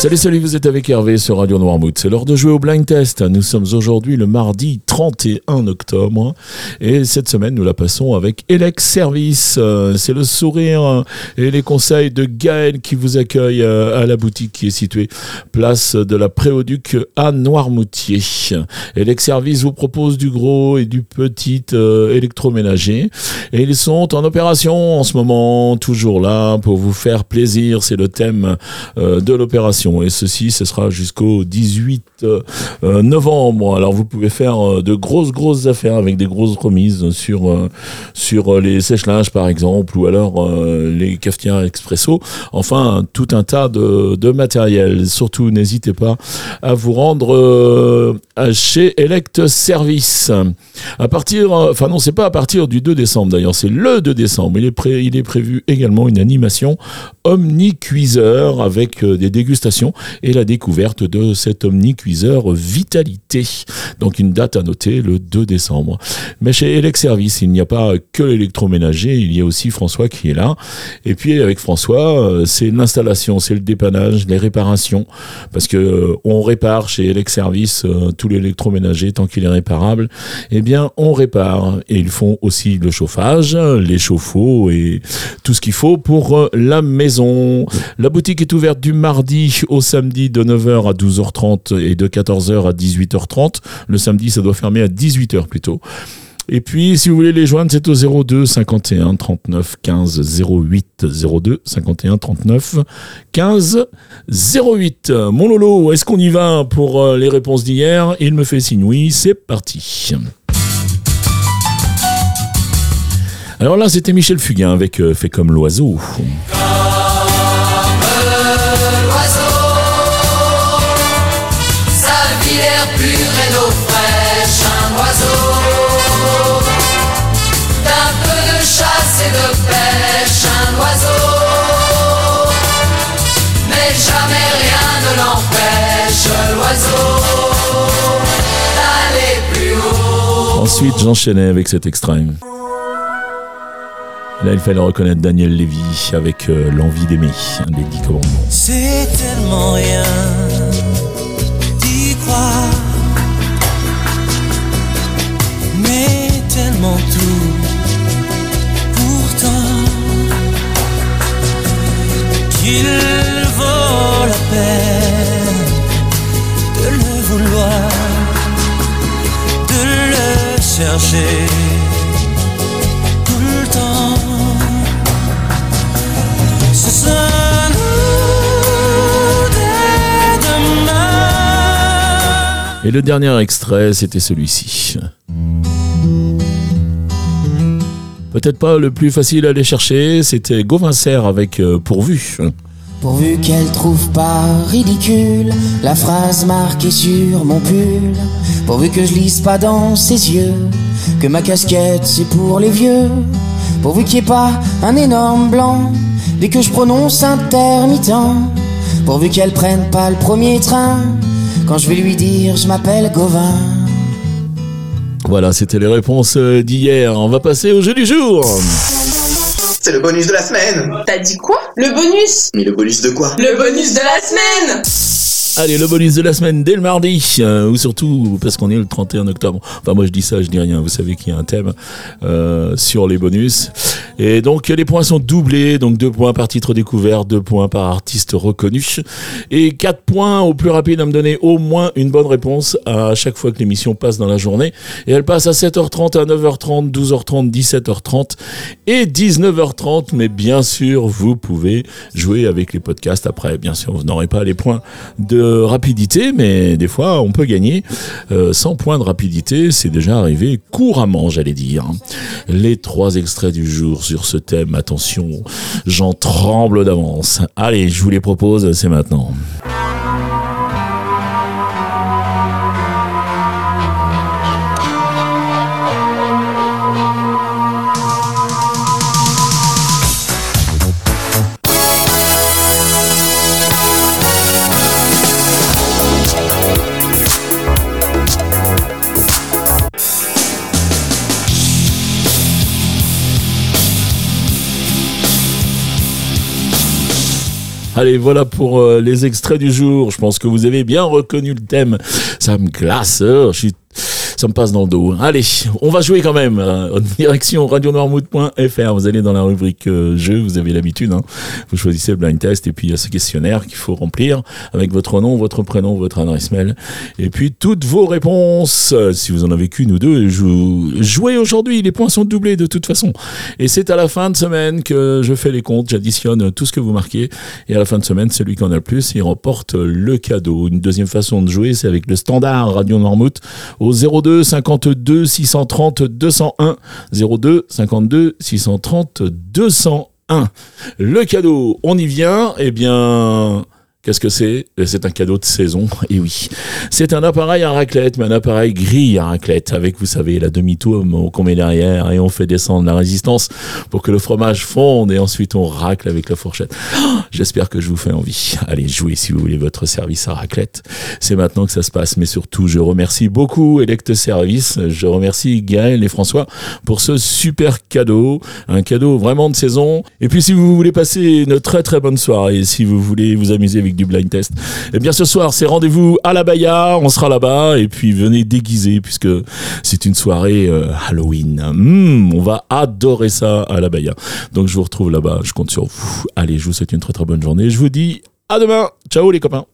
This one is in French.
Salut, salut, vous êtes avec Hervé sur Radio Noirmouth. C'est l'heure de jouer au blind test. Nous sommes aujourd'hui le mardi 31 octobre et cette semaine nous la passons avec Elex Service. Euh, c'est le sourire et les conseils de Gaël qui vous accueille euh, à la boutique qui est située place de la Préauduc à Noirmoutier. Elex Service vous propose du gros et du petit euh, électroménager et ils sont en opération en ce moment, toujours là pour vous faire plaisir. C'est le thème de l'opération et ceci, ce sera jusqu'au 18 euh, euh, novembre. Alors vous pouvez faire euh, de grosses, grosses affaires avec des grosses remises sur, sur les sèche-linges par exemple, ou alors les cafetières expresso. Enfin, tout un tas de, de matériel. Surtout, n'hésitez pas à vous rendre chez Elect Service. À partir, enfin non, c'est pas à partir du 2 décembre d'ailleurs, c'est le 2 décembre. Il est, pré, il est prévu également une animation omni-cuiseur avec des dégustations et la découverte de cet omnicuiseur Vitalité. Donc une date à noter le 2 décembre. Mais chez Elex Service, il n'y a pas que l'électroménager, il y a aussi François qui est là. Et puis avec François, euh, c'est l'installation, c'est le dépannage, les réparations, parce que euh, on répare chez Elex Service euh, tout l'électroménager tant qu'il est réparable. Eh bien, on répare et ils font aussi le chauffage, les chauffe-eau et tout ce qu'il faut pour la maison. La boutique est ouverte du mardi au samedi de 9h à 12h30 et de 14h à 18h30. Le samedi, ça doit fermer à 18h plutôt. Et puis, si vous voulez les joindre, c'est au 02 51 39 15 08 02 51 39 15 08. Mon Lolo, est-ce qu'on y va pour euh, les réponses d'hier? Il me fait signe oui, c'est parti. Alors là, c'était Michel Fugain avec euh, Fait comme l'oiseau. Ensuite, j'enchaînais avec cet extrait. Là, il fallait reconnaître Daniel Lévy avec euh, L'envie d'aimer, un des dix commandements. C'est tellement rien Et le dernier extrait, c'était celui-ci. Peut-être pas le plus facile à aller chercher, c'était Gauvin avec euh, Pourvu. Pourvu qu'elle trouve pas ridicule la phrase marquée sur mon pull. Pourvu que je lise pas dans ses yeux que ma casquette c'est pour les vieux. Pourvu qu'il n'y ait pas un énorme blanc dès que je prononce intermittent. Pourvu qu'elle prenne pas le premier train quand je vais lui dire je m'appelle Gauvin. Voilà, c'était les réponses euh, d'hier. On va passer au jeu du jour. C'est le bonus de la semaine. T'as dit quoi? Le bonus? Mais le bonus de quoi? Le bonus de la semaine Allez, le bonus de la semaine dès le mardi, euh, ou surtout parce qu'on est le 31 octobre. Enfin, moi je dis ça, je dis rien. Vous savez qu'il y a un thème euh, sur les bonus. Et donc les points sont doublés, donc deux points par titre découvert, deux points par artiste reconnu, et quatre points au plus rapide à me donner au moins une bonne réponse à chaque fois que l'émission passe dans la journée. Et elle passe à 7h30, à 9h30, 12h30, 17h30 et 19h30. Mais bien sûr, vous pouvez jouer avec les podcasts après. Bien sûr, vous n'aurez pas les points de rapidité, mais des fois on peut gagner euh, sans 100 points de rapidité. C'est déjà arrivé couramment, j'allais dire. Les trois extraits du jour sur ce thème, attention, j'en tremble d'avance. Allez, je vous les propose, c'est maintenant. Allez, voilà pour euh, les extraits du jour. Je pense que vous avez bien reconnu le thème. Ça me glace. Ça me passe dans le dos. Allez, on va jouer quand même. euh, direction radionoirmout.fr. Vous allez dans la rubrique euh, jeu, vous avez l'habitude. hein. Vous choisissez le blind test et puis il y a ce questionnaire qu'il faut remplir avec votre nom, votre prénom, votre adresse mail et puis toutes vos réponses. Si vous en avez qu'une ou deux, jou- jouez aujourd'hui. Les points sont doublés de toute façon. Et c'est à la fin de semaine que je fais les comptes. J'additionne tout ce que vous marquez et à la fin de semaine, celui qui en a le plus, il remporte le cadeau. Une deuxième façon de jouer, c'est avec le standard Radio Noirmouth au 02 52 630 201 02 52 630 201. Le cadeau, on y vient. Eh bien, Qu'est-ce que c'est? Eh, C'est un cadeau de saison, et oui. C'est un appareil à raclette, mais un appareil gris à raclette, avec, vous savez, la demi-tour qu'on met derrière, et on fait descendre la résistance pour que le fromage fonde, et ensuite on racle avec la fourchette. J'espère que je vous fais envie. Allez, jouez si vous voulez votre service à raclette. C'est maintenant que ça se passe, mais surtout, je remercie beaucoup Elect Service, je remercie Gaël et François pour ce super cadeau, un cadeau vraiment de saison. Et puis si vous voulez passer une très très bonne soirée, si vous voulez vous amuser avec du blind test, eh bien ce soir c'est rendez-vous à la Baïa, on sera là-bas et puis venez déguiser puisque c'est une soirée euh, Halloween. Hmm, on va adorer ça à la Baïa. Donc je vous retrouve là-bas, je compte sur vous. Allez, je vous souhaite une très très bonne journée. Je vous dis à demain. Ciao les copains.